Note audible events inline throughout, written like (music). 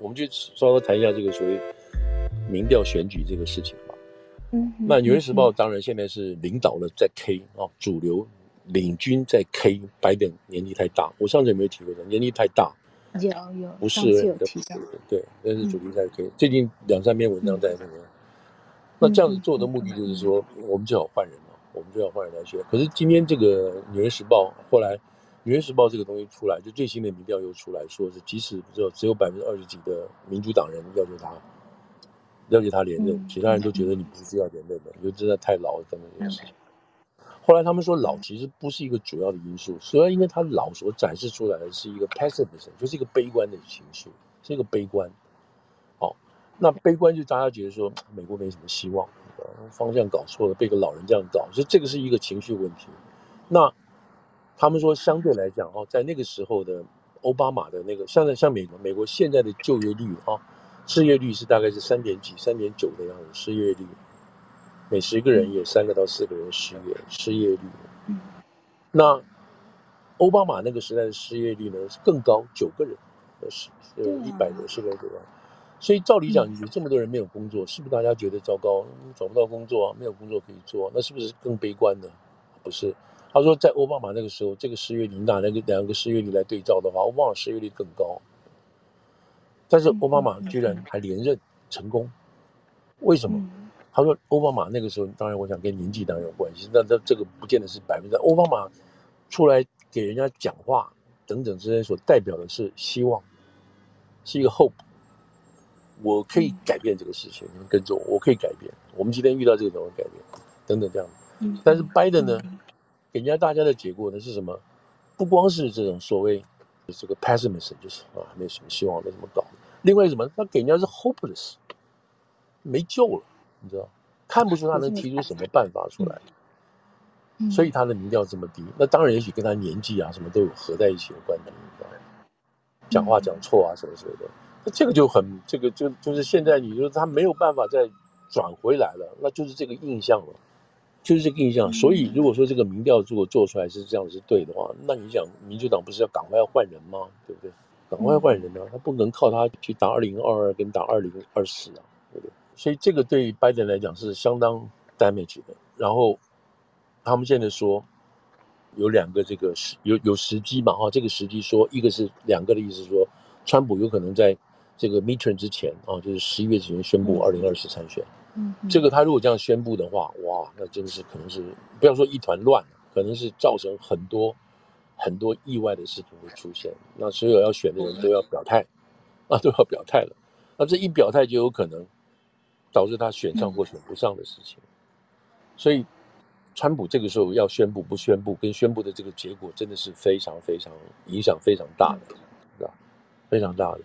我们就稍微谈一下这个所谓民调选举这个事情吧。嗯，那《纽约时报》当然现在是领导了，在 K 啊，主流领军在 K，拜登年纪太大。我上次有没有提过的？年纪太大，有有，不是有对，但是主力在 K。最近两三篇文章在那个，那这样子做的目的就是说，我们最好换人了，我们最好换人来选。可是今天这个《纽约时报》后来。《纽约时报》这个东西出来，就最新的民调又出来说是，即使只有只有百分之二十几的民主党人要求他，要求他连任，其他人都觉得你不需要连任的，你就真的太老了等等这件事情。后来他们说老其实不是一个主要的因素，主要因为他老所展示出来的是一个 pessimism，就是一个悲观的情绪，是一个悲观。好，那悲观就大家觉得说美国没什么希望，方向搞错了，被个老人这样搞，所以这个是一个情绪问题。那。他们说，相对来讲，哦，在那个时候的奥巴马的那个，像在像美国，美国现在的就业率，啊，失业率是大概是三点几、三点九的样子，失业率，每十个人有三个到四个人失业，失业率。嗯。那奥巴马那个时代的失业率呢是更高，九个人，是呃一百个十个人左右。所以照理讲，有这么多人没有工作，是不是大家觉得糟糕，找不到工作，没有工作可以做，那是不是更悲观呢？不是。他说，在奥巴马那个时候，这个失业率拿那个两个失业率来对照的话，奥巴马失业率更高。但是奥巴马居然还连任成功，为什么？他说，奥巴马那个时候，当然我想跟年纪当然有关系，但这这个不见得是百分之。奥巴马出来给人家讲话等等之间，所代表的是希望，是一个 hope。我可以改变这个事情，你们跟着我，我可以改变。我们今天遇到这个怎么改变？等等这样。但是拜登呢？给人家大家的结果呢是什么？不光是这种所谓这个 pessimism，就是啊，没有什么希望，没什么搞。另外什么？他给人家是 hopeless，没救了，你知道？看不出他能提出什么办法出来，所以他的民调这么低。那当然，也许跟他年纪啊什么都有合在一起的关系，你知道？讲话讲错啊什么什么的，那这个就很，这个就就是现在你说他没有办法再转回来了，那就是这个印象了。就是这个印象，所以如果说这个民调如果做出来是这样是对的话，那你想民主党不是要赶快要换人吗？对不对？赶快换人呢、啊，他不能靠他去打二零二二跟打二零二四啊，对不对？所以这个对拜登来讲是相当 damage 的。然后他们现在说有两个这个时有有时机嘛哈，这个时机说一个是两个的意思说，川普有可能在这个 midterm 之前啊，就是十一月之前宣布二零二四参选。嗯，这个他如果这样宣布的话，哇，那真的是可能是不要说一团乱，可能是造成很多很多意外的事情会出现。那所有要选的人都要表态，啊，都要表态了。那这一表态就有可能导致他选上或选不上的事情。所以，川普这个时候要宣布不宣布，跟宣布的这个结果真的是非常非常影响非常大的，是吧？非常大的。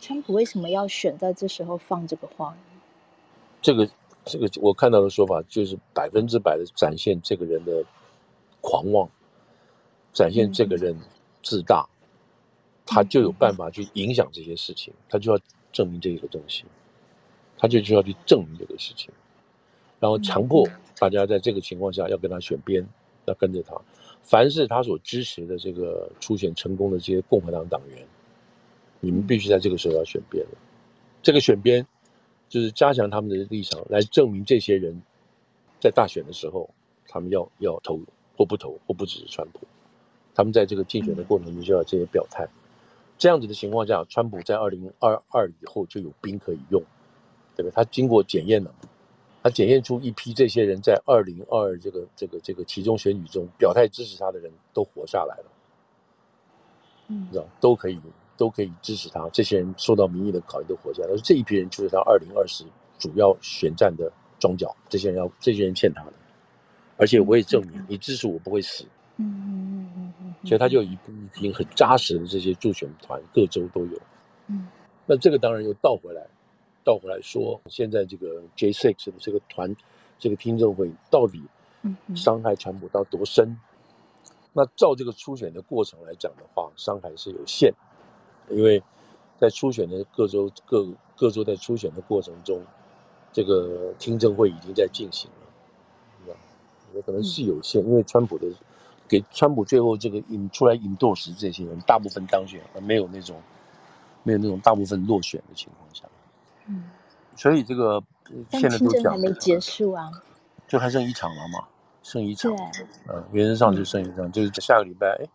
川普为什么要选在这时候放这个话？这个这个我看到的说法就是百分之百的展现这个人的狂妄，展现这个人自大，他就有办法去影响这些事情，他就要证明这个东西，他就需要去证明这个事情，然后强迫大家在这个情况下要跟他选边，要跟着他，凡是他所支持的这个初选成功的这些共和党党员，你们必须在这个时候要选边了，这个选边。就是加强他们的立场，来证明这些人在大选的时候，他们要要投或不投或不只是川普。他们在这个竞选的过程中就要这些表态。这样子的情况下，川普在二零二二以后就有兵可以用，对吧？他经过检验了，他检验出一批这些人在二零二二这个这个这个其中选举中表态支持他的人都活下来了，嗯，知道都可以。都可以支持他，这些人受到民意的考验都活下来。而这一批人就是他二零二四主要选战的庄脚，这些人要这些人欠他的，而且我也证明你支持我不会死。嗯嗯嗯嗯，所以他就有一一批很扎实的这些助选团，各州都有。嗯，那这个当然又倒回来，倒回来说，现在这个 J Six 的这个团，这个听证会到底伤害川普到多深？那照这个初选的过程来讲的话，伤害是有限。因为在初选的各州各各州在初选的过程中，这个听证会已经在进行了，是吧？也可能是有限，因为川普的给川普最后这个引出来 endorse 这些人，大部分当选，而没有那种没有那种大部分落选的情况下。嗯，所以这个现在都讲还没结束啊，就还剩一场了嘛，剩一场，对，嗯，原则上就剩一场，嗯、就是下个礼拜，哎，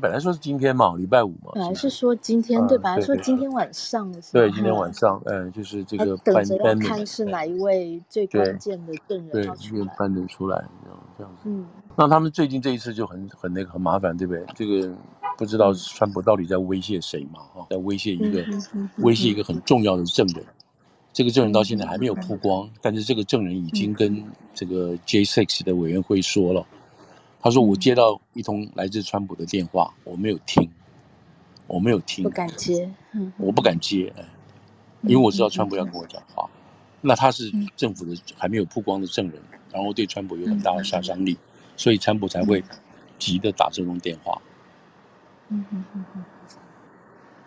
本来说是今天嘛，礼拜五嘛，本来是说今天、嗯、对，本来说今天晚上对，今天晚上，嗯，就是这个等着要看是哪一位最关键的证人对，对，班能出来，这样子，嗯，那他们最近这一次就很很那个很麻烦，对不对？这个不知道川普到底在威胁谁嘛？哈，在威胁一个、嗯、威胁一个很重要的证人。这个证人到现在还没有曝光，但是这个证人已经跟这个 J6 的委员会说了，他说：“我接到一通来自川普的电话，我没有听，我没有听，不敢接，我不敢接，因为我知道川普要跟我讲话。那他是政府的还没有曝光的证人，然后对川普有很大的杀伤力，所以川普才会急的打这通电话。”嗯嗯嗯嗯。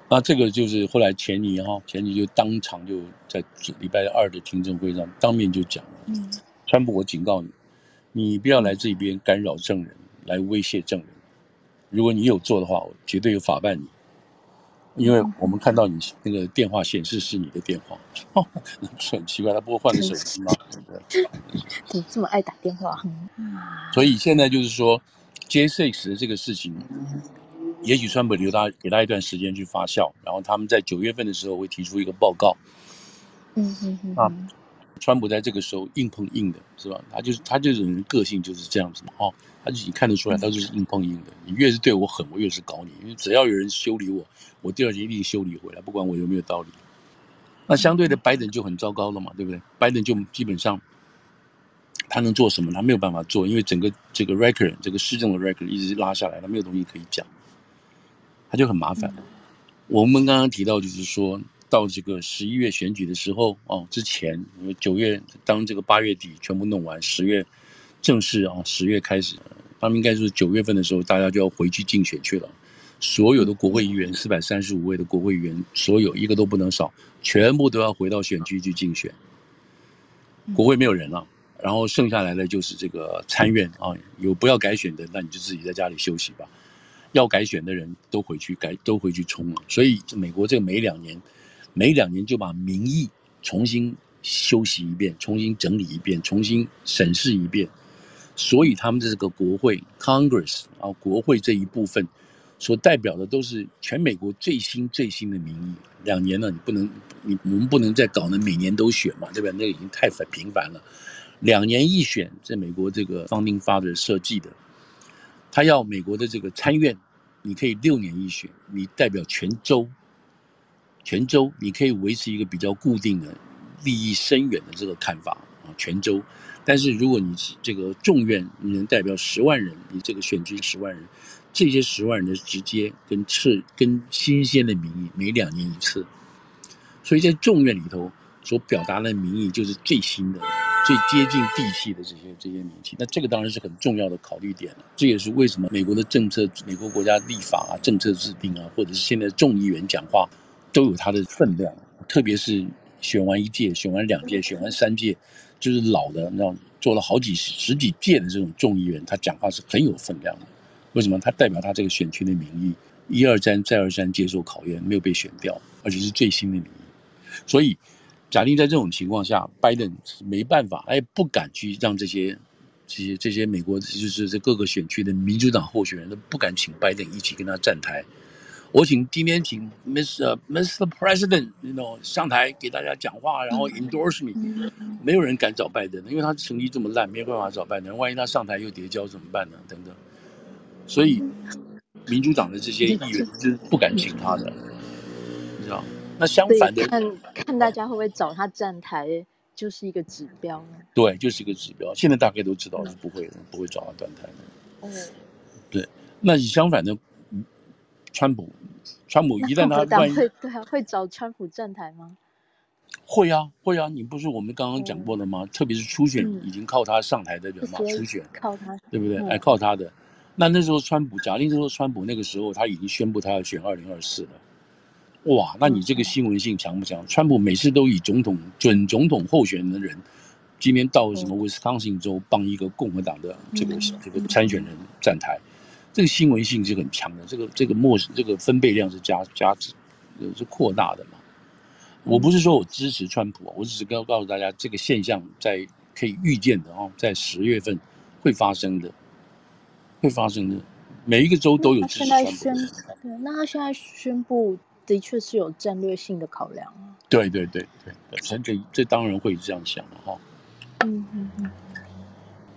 那这个就是后来钱尼哈，钱尼就当场就在礼拜二的听证会上当面就讲了，嗯，川普，我警告你，你不要来这边干扰证人，来威胁证人。如果你有做的话，我绝对有法办你，因为我们看到你那个电话显示是你的电话，哦，是很奇怪，他不会换个手机吗？对不对？(laughs) 你这么爱打电话，所以现在就是说，J six 的这个事情。也许川普留他给他一段时间去发酵，然后他们在九月份的时候会提出一个报告。嗯嗯嗯。啊，川普在这个时候硬碰硬的是吧？他就是他这种人个性就是这样子嘛，哦，他自己看得出来，他就是硬碰硬的。你越是对我狠，我越是搞你，因为只要有人修理我，我第二天一定修理回来，不管我有没有道理。那相对的，拜登就很糟糕了嘛，对不对？拜登就基本上他能做什么？他没有办法做，因为整个这个 record 这个市政的 record 一直拉下来，他没有东西可以讲。他就很麻烦。我们刚刚提到，就是说到这个十一月选举的时候哦，之前因为九月当这个八月底全部弄完，十月正式啊，十月开始，他们应该是九月份的时候，大家就要回去竞选去了。所有的国会议员，四百三十五位的国会议员，所有一个都不能少，全部都要回到选区去竞选。国会没有人了，然后剩下来的就是这个参院啊，有不要改选的，那你就自己在家里休息吧。要改选的人都回去改，都回去冲了。所以，美国这个每两年，每两年就把民意重新修习一遍，重新整理一遍，重新审视一遍。所以，他们这个国会 （Congress） 啊，国会这一部分所代表的都是全美国最新最新的民意。两年了，你不能，你我们不能再搞那每年都选嘛，对吧？那个已经太繁频繁了。两年一选，在美国这个 Founding Father 设计的。他要美国的这个参院，你可以六年一选，你代表全州，泉州你可以维持一个比较固定的、利益深远的这个看法啊，泉州。但是如果你这个众院你能代表十万人，你这个选区十万人，这些十万人的直接跟赤跟新鲜的民意，每两年一次，所以在众院里头所表达的民意就是最新的。最接近地气的这些这些民气，那这个当然是很重要的考虑点了。这也是为什么美国的政策、美国国家立法啊、政策制定啊，或者是现在众议员讲话，都有它的分量。特别是选完一届、选完两届、选完三届，就是老的，你知道，做了好几十十几届的这种众议员，他讲话是很有分量的。为什么？他代表他这个选区的民意，一而再、再而三接受考验，没有被选掉，而且是最新的民意，所以。假定在这种情况下，拜登没办法，哎，不敢去让这些、这些、这些美国就是这各个选区的民主党候选人都不敢请拜登一起跟他站台。我请今天请 Mr. Mr. President，you know 上台给大家讲话，然后 endorse me，没有人敢找拜登，因为他成绩这么烂，没有办法找拜登。万一他上台又跌跤怎么办呢？等等。所以民主党的这些议员就是不敢请他的，你知道。那相反的，看看大家会不会找他站台，就是一个指标。对，就是一个指标。现在大概都知道是不会的，不会找他站台的。哦，对。那你相反的，川普，川普一旦他万一会对啊，会找川普站台吗？会啊，会啊。你不是我们刚刚讲过的吗？特别是初选已经靠他上台的人嘛，初选靠他，对不对？哎，靠他的。那那时候川普，假定说川普那个时候他已经宣布他要选二零二四了。哇，那你这个新闻性强不强？川普每次都以总统准总统候选人的人，今天到什么威斯康星州帮一个共和党的这个这个参选人站台，这个新闻性是很强的。这个这个默这个分贝量是加加是扩大的嘛。我不是说我支持川普啊，我只是告告诉大家，这个现象在可以预见的哦，在十月份会发生的，会发生的。每一个州都有支持川普。对，那他现在宣布的确是有战略性的考量啊。对对对对，这这这当然会这样想的哈。嗯嗯嗯。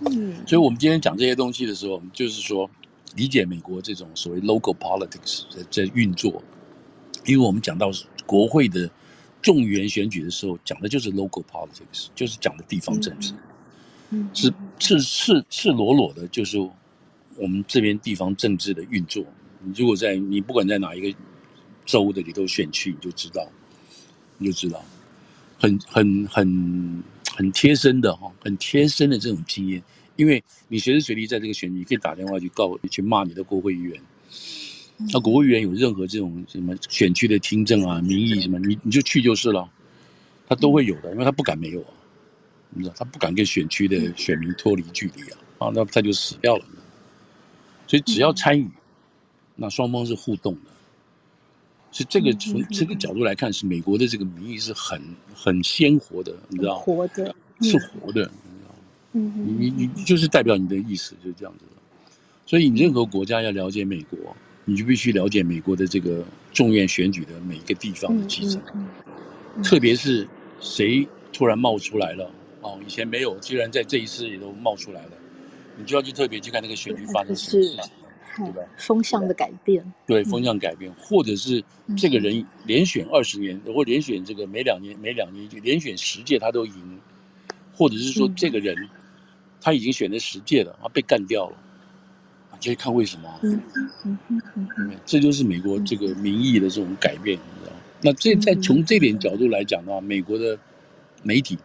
嗯。所以我们今天讲这些东西的时候，就是说理解美国这种所谓 local politics 在在运作，因为我们讲到国会的。众议员选举的时候讲的就是 local politics，就是讲的地方政治，嗯，是是是赤裸裸的，就是我们这边地方政治的运作。你如果在你不管在哪一个州的里头选区，你就知道，你就知道，很很很很贴身的哈，很贴身的这种经验，因为你随时随地在这个选举，你可以打电话去告去骂你的国会议员。那国会议员有任何这种什么选区的听证啊、民意什么，你你就去就是了，他都会有的，因为他不敢没有啊，你知道，他不敢跟选区的选民脱离距离啊，啊，那他就死掉了。所以只要参与，那双方是互动的，所以这个从这个角度来看，是美国的这个民意是很很鲜活的，你知道，活的，是活的，嗯，你你你就是代表你的意思，就是这样子的。所以你任何国家要了解美国。你就必须了解美国的这个众院选举的每一个地方的基层，特别是谁突然冒出来了哦，以前没有，居然在这一次也都冒出来了，你就要去特别去看那个选举发生什么事情，对吧？风向的改变，对，风向改变，或者是这个人连选二十年，或连选这个每两年每两年就连选十届他都赢，或者是说这个人他已经选了十届了，他被干掉了。可以看为什么、啊？嗯嗯嗯嗯，这就是美国这个民意的这种改变，你知道？那这在从这点角度来讲的话，美国的媒体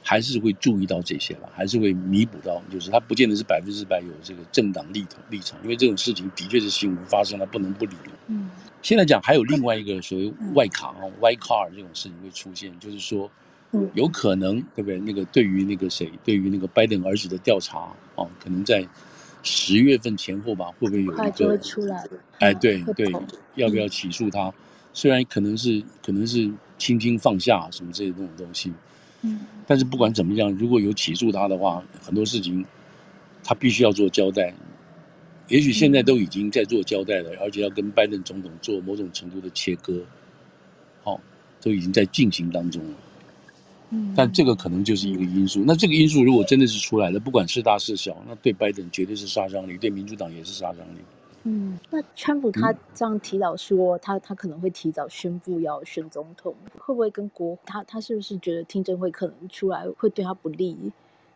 还是会注意到这些了，还是会弥补到，就是他不见得是百分之百有这个政党立场立场，因为这种事情的确是新闻发生了，不能不理。嗯，现在讲还有另外一个所谓外卡啊，White Card 这种事情会出现，就是说，有可能对不对？那个对于那个谁，对于那个拜登儿子的调查啊，可能在。十月份前后吧，会不会有一个？就会出来了。哎，对对，要不要起诉他？虽然可能是可能是轻轻放下什么这些这种东西，嗯，但是不管怎么样，如果有起诉他的话，很多事情他必须要做交代。也许现在都已经在做交代了，而且要跟拜登总统做某种程度的切割，好，都已经在进行当中了。但这个可能就是一个因素。那这个因素如果真的是出来了，不管是大是小，那对拜登绝对是杀伤力，对民主党也是杀伤力。嗯，那川普他这样提早说，嗯、他他可能会提早宣布要选总统，会不会跟国他他是不是觉得听证会可能出来会对他不利，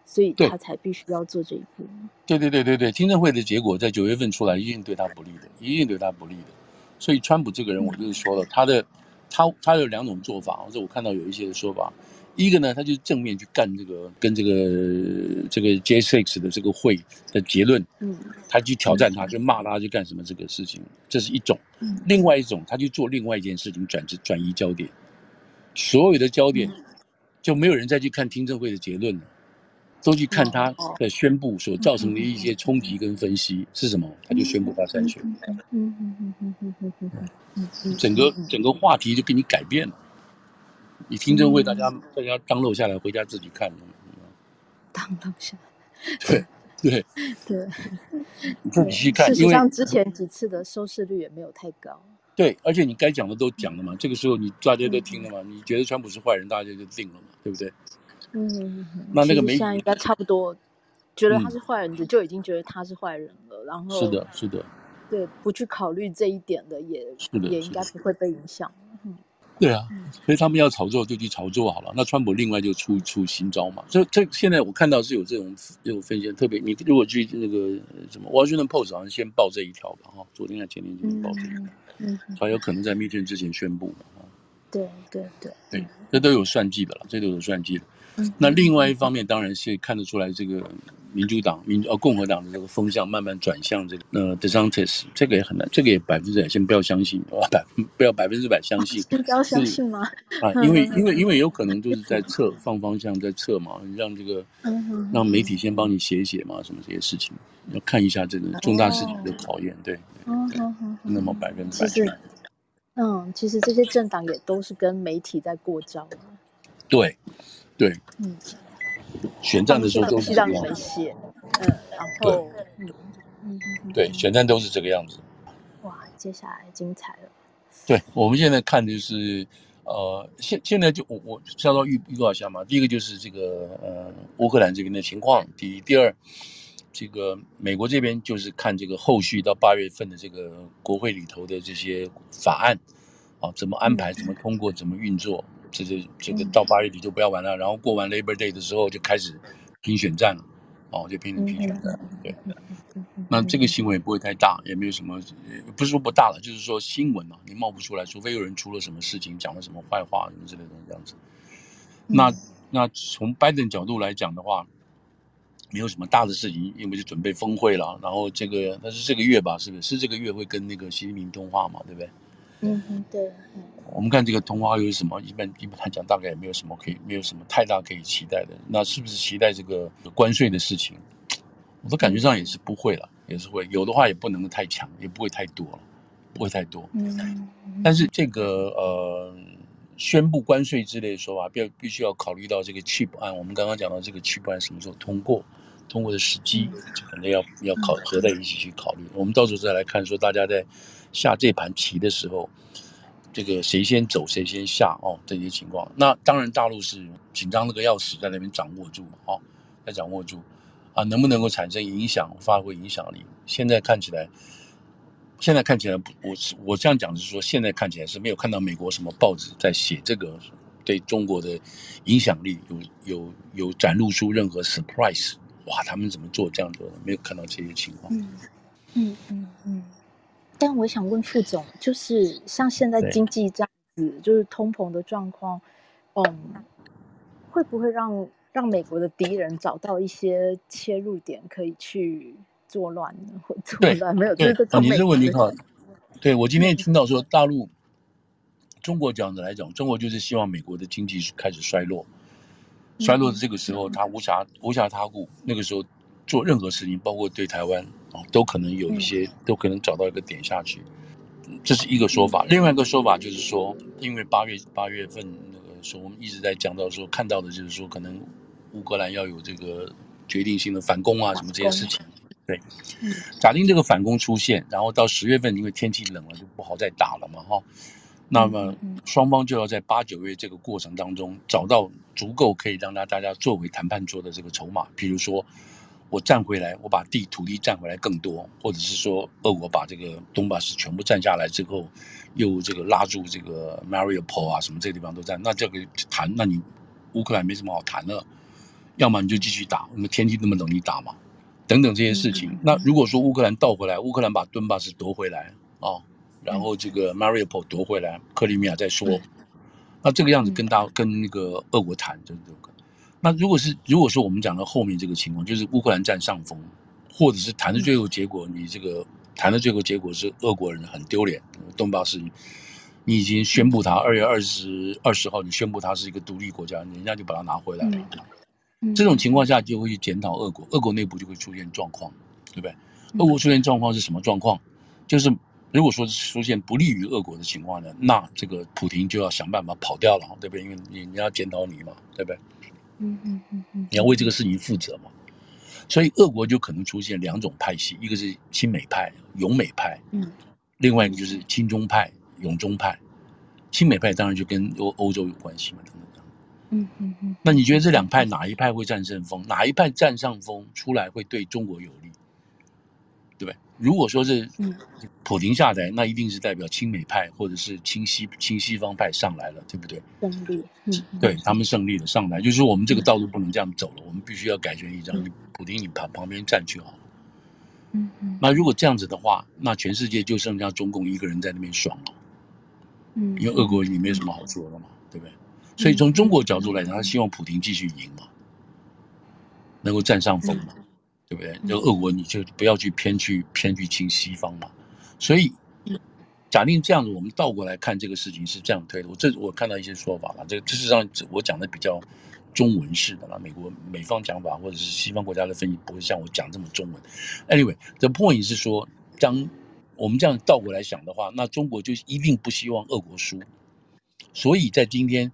所以他才必须要做这一步？对对对对对，听证会的结果在九月份出来，一定对他不利的，一定对他不利的。所以川普这个人，我就是说了，嗯、他的他他有两种做法，或者我看到有一些的说法。一个呢，他就正面去干这个跟这个这个 J6 的这个会的结论，嗯，他去挑战他，就骂他，就干什么这个事情，这是一种。嗯，另外一种，他去做另外一件事情，转转移焦点，所有的焦点就没有人再去看听证会的结论了，都去看他的宣布所造成的一些冲击跟分析是什么，他就宣布他参选。嗯嗯嗯嗯嗯嗯嗯嗯，整个整个话题就给你改变了。你听证会，大家大家当漏下来，回家自己看。当漏下来，对对 (laughs) 对，你自己去看。事实上，之前几次的收视率也没有太高。对，而且你该讲的都讲了嘛，这个时候你大家都听了嘛，你觉得川普是坏人，大家就定了嘛，对不对？嗯，那那个媒体应该差不多觉得他是坏人的，就已经觉得他是坏人了。然后是的，是的，对，不去考虑这一点的，也也应该不会被影响。对啊，所以他们要炒作就去炒作好了。那川普另外就出出新招嘛。这这现在我看到是有这种这种分析，特别你如果去那个什么 Washington Post 好像先报这一条吧，哈，昨天还前天就报这一条，嗯，他有可能在 midterm 之前宣布嘛，哈。对对对对，这都有算计的了，这都有算计的。那另外一方面，当然是看得出来这个。民主党、民呃共和党的这个风向慢慢转向这个呃 DeSantis，这个也很难，这个也百分之百先不要相信，百不要百分之百相信，不要相信吗？啊，因为因为因为有可能就是在测放方向，在测嘛，让这个让媒体先帮你写一写嘛，什么这些事情要看一下这个重大事情的考验，对，那么百分之百。嗯，其实这些政党也都是跟媒体在过招。对，对，嗯，选战的时候都是让你们写，嗯，然后，嗯嗯嗯，对，选战都是这个样子。哇，接下来精彩了。对，我们现在看的就是，呃，现现在就我我稍稍预预告一下嘛。第一个就是这个呃乌克兰这边的情况，第一，第二，这个美国这边就是看这个后续到八月份的这个国会里头的这些法案，啊，怎么安排，怎么通过，怎么运作。这这这个到八月底就不要玩了，然后过完 Labor Day 的时候就开始评选战了，哦，就拼评选战，对。那这个新闻也不会太大，也没有什么，不是说不大了，就是说新闻嘛，你冒不出来，除非有人出了什么事情，讲了什么坏话什么之类的这样子。那那从拜登角度来讲的话，没有什么大的事情，因为就准备峰会了，然后这个那是这个月吧，是不是？是这个月会跟那个习近平通话嘛，对不对？嗯哼，对。我们看这个通话又是什么？一般一般来讲，大概也没有什么可以，没有什么太大可以期待的。那是不是期待这个关税的事情？我的感觉上也是不会了，也是会有的话，也不能太强，也不会太多了，不会太多。嗯。但是这个呃，宣布关税之类的说法，必必须要考虑到这个 CHIP 案。我们刚刚讲到这个 CHIP 案什么时候通过，通过的时机，就可能要要考合在一起去考虑。我们到时候再来看，说大家在。下这盘棋的时候，这个谁先走谁先下哦，这些情况。那当然大陆是紧张那个要死，在那边掌握住哦，在掌握住啊，能不能够产生影响，发挥影响力？现在看起来，现在看起来，我我这样讲是说，现在看起来是没有看到美国什么报纸在写这个对中国的影响力有有有展露出任何 surprise，哇，他们怎么做这样的？没有看到这些情况。嗯嗯嗯嗯。但我想问副总，就是像现在经济这样子，就是通膨的状况，嗯，会不会让让美国的敌人找到一些切入点，可以去作乱呢？(laughs) 或作乱没有？对，这个你这个问题好。对，我今天也听到说，大陆、中国这样子来讲，中国就是希望美国的经济开始衰落，衰落的这个时候，他无暇无暇他顾，那个时候做任何事情，包括对台湾。都可能有一些，都可能找到一个点下去，这是一个说法。另外一个说法就是说，因为八月八月份那个时候，我们一直在讲到说，看到的就是说，可能乌克兰要有这个决定性的反攻啊，什么这些事情。对，假定这个反攻出现，然后到十月份，因为天气冷了，就不好再打了嘛，哈。那么双方就要在八九月这个过程当中，找到足够可以让大大家作为谈判桌的这个筹码，比如说。我占回来，我把地土地占回来更多，或者是说，俄国把这个东巴斯全部占下来之后，又这个拉住这个 Mariupol 啊什么这个地方都占，那这个谈，那你乌克兰没什么好谈了，要么你就继续打，我们天气那么冷，你打嘛，等等这些事情。嗯、那如果说乌克兰倒回来，乌克兰把顿巴斯夺回来啊，然后这个 Mariupol 夺回来，克里米亚再说，嗯、那这个样子跟大跟那个俄国谈，就这个。那如果是如果说我们讲到后面这个情况，就是乌克兰占上风，或者是谈的最后结果，你这个谈的最后结果是俄国人很丢脸，东巴斯，你已经宣布他二月二十二十号，你宣布他是一个独立国家，人家就把它拿回来了。这种情况下就会去检讨俄国，俄国内部就会出现状况，对不对？俄国出现状况是什么状况？就是如果说出现不利于俄国的情况呢，那这个普廷就要想办法跑掉了，对不对？因为你你要检讨你嘛，对不对？嗯嗯嗯嗯，你要为这个事情负责嘛，所以俄国就可能出现两种派系，一个是亲美派、勇美派，嗯，另外一个就是亲中派、勇中派。亲美派当然就跟欧欧洲有关系嘛，等等等。嗯嗯嗯。那你觉得这两派哪一派会占胜风？哪一派占上风出来会对中国有利？如果说是普丁下台，那一定是代表亲美派或者是亲西亲西方派上来了，对不对？胜利，嗯，对他们胜利了上来，就是我们这个道路不能这样走了，我们必须要改弦易辙。你普丁，你旁旁边站去好了。嗯嗯。那如果这样子的话，那全世界就剩下中共一个人在那边爽了。嗯。因为俄国也没什么好做的嘛，对不对？所以从中国角度来讲，他希望普丁继续赢嘛，能够占上风嘛。对不对？那俄国你就不要去偏去偏去亲西方嘛。所以，假定这样子，我们倒过来看这个事情是这样推的。我这我看到一些说法了，这个事实上我讲的比较中文式的啦。美国美方讲法或者是西方国家的分析不会像我讲这么中文。Anyway，the point 是说，当我们这样倒过来想的话，那中国就一定不希望俄国输。所以在今天，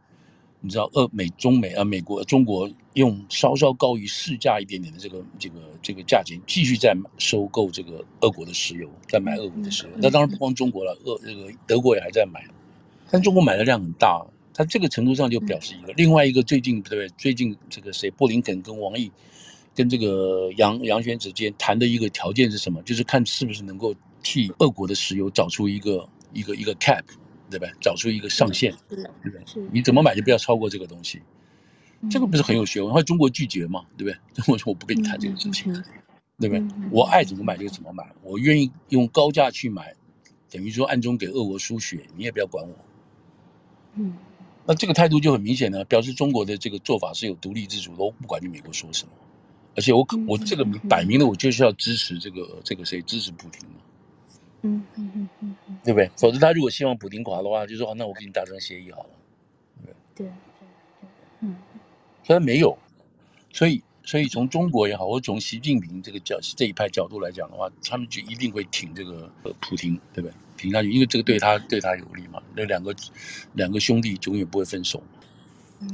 你知道，俄美中美啊，美国中国用稍稍高于市价一点点的这个这个这个价钱，继续在收购这个俄国的石油，在买俄国的石油。那当然不光中国了，俄这个德国也还在买，但中国买的量很大。它这个程度上就表示一个，另外一个最近对不对？最近这个谁，布林肯跟王毅跟这个杨杨玄之间谈的一个条件是什么？就是看是不是能够替俄国的石油找出一个一个一个 cap。对吧？找出一个上限，对不对？你怎么买就不要超过这个东西，这个不是很有学问？后来中国拒绝嘛，对不对？中国说我不跟你谈这个事情，对不对？我爱怎么买就怎么买，我愿意用高价去买，等于说暗中给俄国输血，你也不要管我。嗯，那这个态度就很明显呢，表示中国的这个做法是有独立自主的，我不管你美国说什么，而且我我这个摆明了我就是要支持这个这个谁支持普京嘛。嗯嗯嗯嗯嗯，对不对？否则他如果希望普丁垮的话，就说那我跟你达成协议好了。对对。所以没有，所以所以从中国也好，或从习近平这个角这一派角度来讲的话，他们就一定会挺这个普京，对不对？挺下去，因为这个对他对他有利嘛。那两个两个兄弟永远不会分手。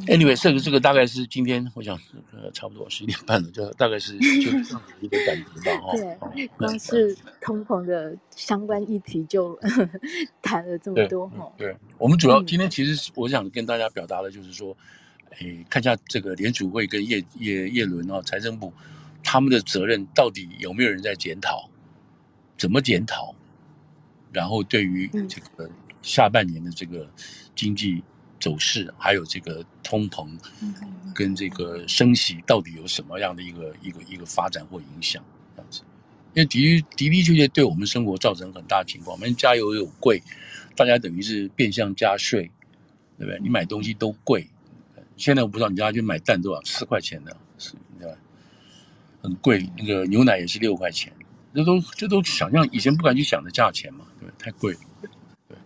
Anyway，这个这个大概是今天我想呃差不多十一点半了，就大概是就这样的一个感觉吧。(laughs) 对，光是通膨的相关议题就 (laughs) 谈了这么多哈。对，我们主要今天其实我想跟大家表达的就是说，哎，看一下这个联储会跟叶叶叶伦哦，财政部他们的责任到底有没有人在检讨？怎么检讨？然后对于这个下半年的这个经济。走势还有这个通膨，跟这个升息到底有什么样的一个一个一个发展或影响？这样子，因为的的的确确对我们生活造成很大情况。我们加油有贵，大家等于是变相加税，对不对？你买东西都贵。现在我不知道你家去买蛋多少，四块钱的，是，对吧？很贵。那个牛奶也是六块钱，这都这都想象以前不敢去想的价钱嘛，对，太贵了，对。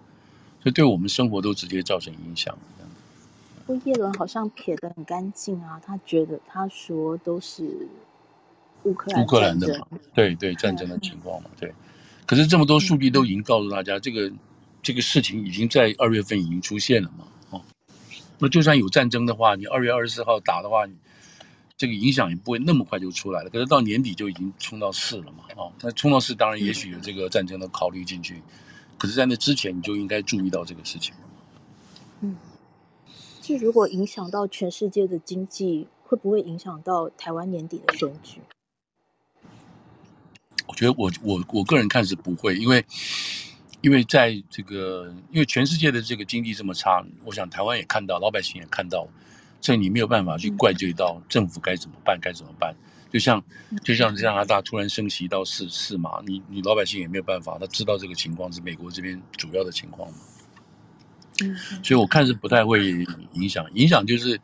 所以对我们生活都直接造成影响。不过叶伦好像撇得很干净啊，他觉得他说都是乌克兰乌克兰的嘛，对对战争的情况嘛，对。可是这么多数据都已经告诉大家，这个这个事情已经在二月份已经出现了嘛，哦。那就算有战争的话，你二月二十四号打的话，这个影响也不会那么快就出来了。可是到年底就已经冲到四了嘛，哦。那冲到四，当然也许有这个战争的考虑进去。可是，在那之前，你就应该注意到这个事情。嗯，就如果影响到全世界的经济，会不会影响到台湾年底的选举？我觉得，我我我个人看是不会，因为因为在这个，因为全世界的这个经济这么差，我想台湾也看到，老百姓也看到，所以你没有办法去怪罪到政府该怎么办，该怎么办。就像就像加拿大突然升息到四四码，你你老百姓也没有办法，他知道这个情况是美国这边主要的情况嘛。嗯，所以我看是不太会影响，影响就是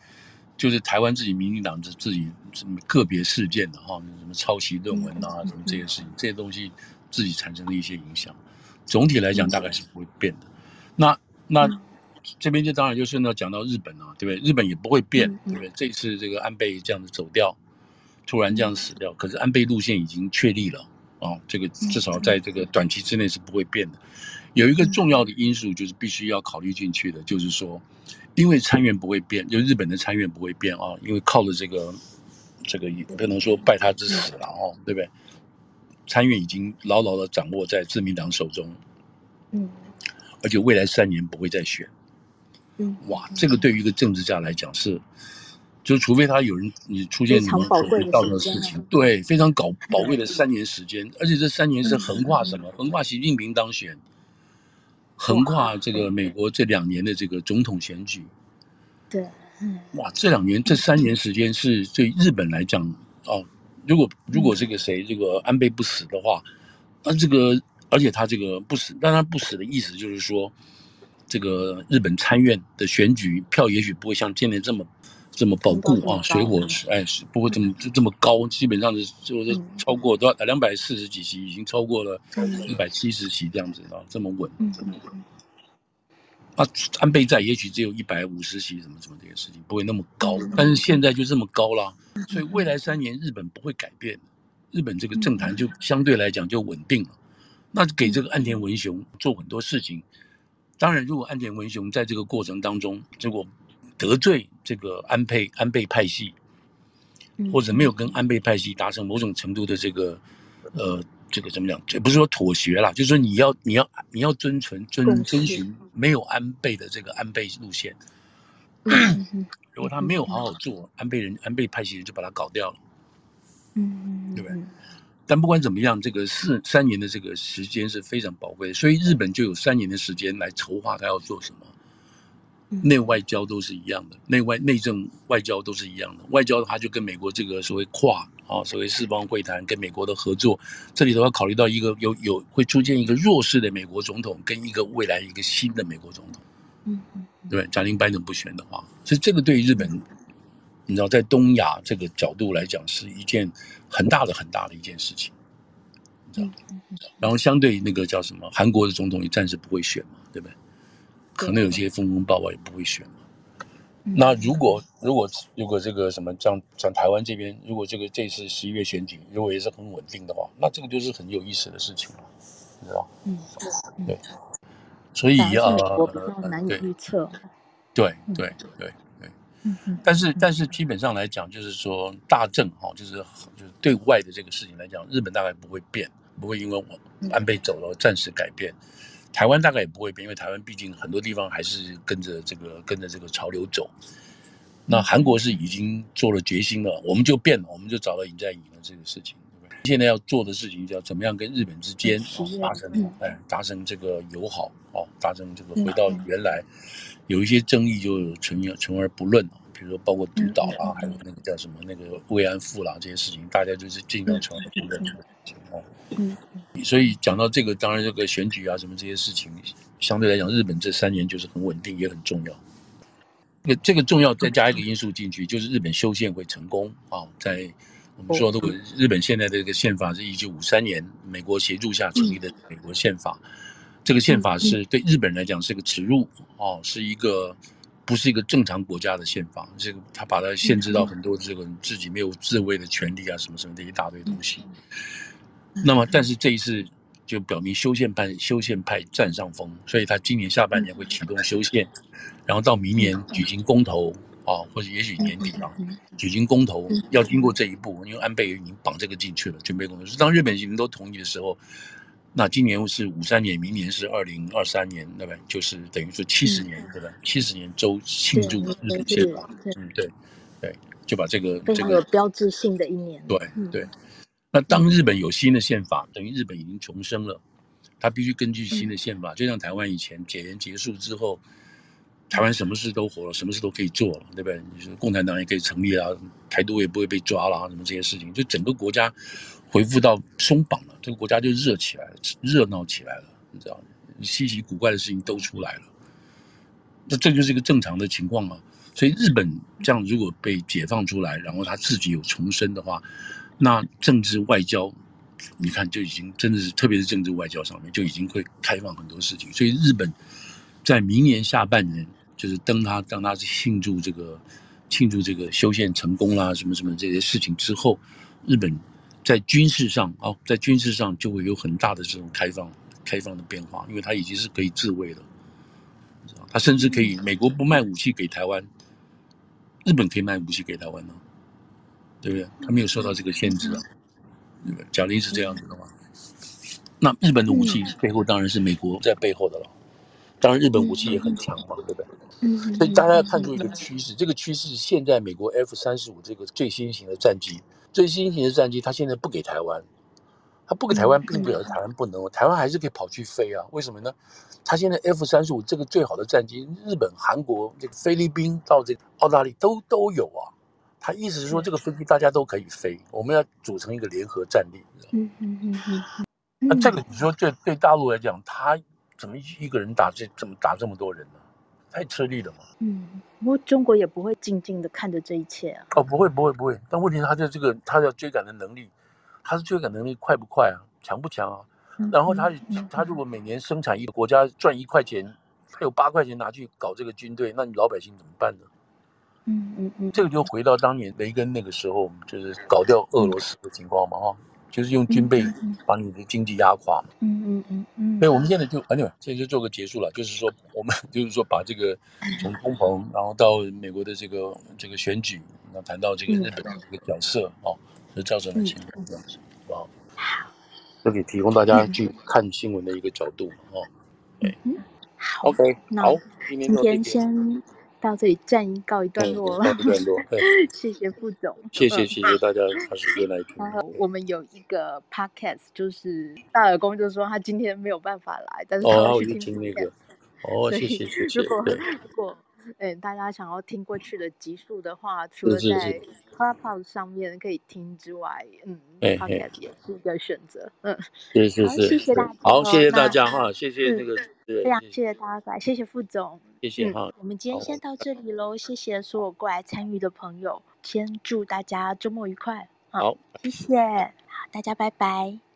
就是台湾自己民进党自自己什么个别事件的哈，什么抄袭论文啊，什么这些事情，这些东西自己产生的一些影响。总体来讲，大概是不会变的。那那这边就当然就是呢，讲到日本啊，对不对？日本也不会变，对不对？这次这个安倍这样子走掉。突然这样死掉，可是安倍路线已经确立了哦，这个至少在这个短期之内是不会变的。有一个重要的因素就是必须要考虑进去的，就是说，因为参院不会变，就日本的参院不会变啊，因为靠着这个这个也不能说拜他之死了哦，对不对？参院已经牢牢的掌握在自民党手中，嗯，而且未来三年不会再选，嗯，哇，这个对于一个政治家来讲是。就除非他有人你出现什么不道德的事情，对，非常搞 (laughs) 宝贵的三年时间，而且这三年是横跨什么？横跨习近平当选，横跨这个美国这两年的这个总统选举。对，哇，这两年这三年时间是对日本来讲哦，如果如果这个谁这个安倍不死的话，那这个而且他这个不死，但他不死的意思就是说，这个日本参院的选举票也许不会像今年这么。这么保固啊，水火哎是不会这么就这么高，基本上是就是超过多少两百四十几席，已经超过了一百七十席这样子啊，这么稳。啊，安倍在也许只有一百五十席，什么什么这些事情不会那么高，但是现在就这么高了，所以未来三年日本不会改变，日本这个政坛就相对来讲就稳定了。那给这个岸田文雄做很多事情。当然，如果岸田文雄在这个过程当中，如果得罪这个安倍安倍派系，或者没有跟安倍派系达成某种程度的这个呃这个怎么讲？这不是说妥协啦，就是说你要你要你要遵循遵遵循没有安倍的这个安倍路线。(clears throat) 如果他没有好好做，安倍人安倍派系人就把他搞掉了。嗯，对不对？但不管怎么样，这个四三年的这个时间是非常宝贵的，所以日本就有三年的时间来筹划他要做什么，内外交都是一样的，内外内政外交都是一样的。外交的话就跟美国这个所谓跨啊，所谓四方会谈跟美国的合作，这里头要考虑到一个有有会出现一个弱势的美国总统跟一个未来一个新的美国总统，嗯嗯，对，假定拜登不选的话，所以这个对于日本。你知道，在东亚这个角度来讲，是一件很大的、很大的一件事情。你知道，然后相对那个叫什么，韩国的总统也暂时不会选嘛，对不对？可能有些风风暴暴也不会选嘛。那如果如果如果这个什么，像像台湾这边，如果这个这次十一月选举如果也是很稳定的话，那这个就是很有意思的事情了，你知道？嗯，对。所以啊，我难以预测。对对对。但是，但是基本上来讲，就是说大政哈，就是就是对外的这个事情来讲，日本大概不会变，不会因为我安倍走了暂时改变。台湾大概也不会变，因为台湾毕竟很多地方还是跟着这个跟着这个潮流走。那韩国是已经做了决心了，我们就变了，我们就找到尹在寅了这个事情。现在要做的事情叫怎么样跟日本之间达成哎达成这个友好哦，达成这个回到原来。有一些争议就存存而不论，比如说包括独岛啦，还有那个叫什么那个慰安妇啦这些事情，大家就是尽量存而不论 (laughs) 的情况。嗯，所以讲到这个，当然这个选举啊什么这些事情，相对来讲，日本这三年就是很稳定，也很重要。那这个重要再加一个因素进去，就是日本修宪会成功啊。在我们说，如果日本现在的这个宪法是一九五三年美国协助下成立的美国宪法。这个宪法是对日本人来讲是个耻辱哦，是一个不是一个正常国家的宪法。这个他把它限制到很多这个自己没有自卫的权利啊，什么什么的一大堆东西。那么，但是这一次就表明修宪派修宪派占上风，所以他今年下半年会启动修宪，然后到明年举行公投啊，或者也许年底啊举行公投，要经过这一步，因为安倍已经绑这个进去了，准备公投。是当日本人都同意的时候。那今年是五三年，明年是二零二三年，对不对？就是等于说七十年，对吧？七十年周庆祝日本宪法，嗯，对，对，就把这个非常有标志性的一年。对对。那当日本有新的宪法，等于日本已经重生了，他必须根据新的宪法，就像台湾以前解严结束之后，台湾什么事都活了，什么事都可以做了，对不对？你说共产党也可以成立啊，台独也不会被抓了啊，什么这些事情，就整个国家。恢复到松绑了，这个国家就热起来了，热闹起来了，你知道？稀奇古怪的事情都出来了，那这就是一个正常的情况啊。所以日本这样如果被解放出来，然后他自己有重生的话，那政治外交，你看就已经真的是，特别是政治外交上面就已经会开放很多事情。所以日本在明年下半年，就是当他当他庆祝这个庆祝这个修宪成功啦，什么什么这些事情之后，日本。在军事上哦，在军事上就会有很大的这种开放、开放的变化，因为它已经是可以自卫了。他甚至可以，美国不卖武器给台湾，日本可以卖武器给台湾呢，对不对？他没有受到这个限制啊，对不对？假定是这样子的话，那日本的武器背后当然是美国在背后的了，当然日本武器也很强嘛，对不对？所以大家要看出一个趋势，这个趋势现在美国 F 三十五这个最新型的战机。最新型的战机，它现在不给台湾，它不给台湾，并不表示台湾不能，台湾还是可以跑去飞啊？为什么呢？它现在 F 三十五这个最好的战机，日本、韩国、这个菲律宾到这个澳大利亚都都有啊。他意思是说，这个飞机大家都可以飞，我们要组成一个联合战力。嗯嗯嗯嗯。那这个你说，对对大陆来讲，他怎么一个人打这怎么打这么多人呢？太吃力了嘛。嗯，不过中国也不会静静的看着这一切啊。哦，不会，不会，不会。但问题是，他的这个，他要追赶的能力，他的追赶能力快不快啊？强不强啊？嗯、然后他，嗯、他如果每年生产一个国家赚一块钱，他有八块钱拿去搞这个军队，那你老百姓怎么办呢？嗯嗯嗯。这个就回到当年雷根那个时候，就是搞掉俄罗斯的情况嘛，哈、嗯。就是用军备把你的经济压垮嘛。嗯嗯嗯嗯。所以我们现在就啊，对，现在就做个结束了，就是说我们就是说把这个从通膨，然后到美国的这个这个选举，然后谈到这个日本的这个角色啊，就造成了情况这样子，好不好？好，就可以提供大家去看新闻的一个角度哦。对，好，OK，好，今天先。到这里暂告一段落了，告一段落。(laughs) 谢谢副总，谢谢谢谢大家花时间来听。然后我们有一个 podcast，就是大耳公就说他今天没有办法来，但是他会去听那个。哦，谢谢谢谢。如果如果嗯大家想要听过去的集数的话，除了在 Clubhouse 上面可以听之外，嗯，podcast 也是一个选择。嗯，是是是，谢谢大家。好，谢谢大家哈，谢谢那个。非常谢谢大家来，谢谢副总，谢谢哈、嗯。我们今天先到这里喽，谢谢所有过来参与的朋友，先祝大家周末愉快。好，谢谢，好，大家拜拜。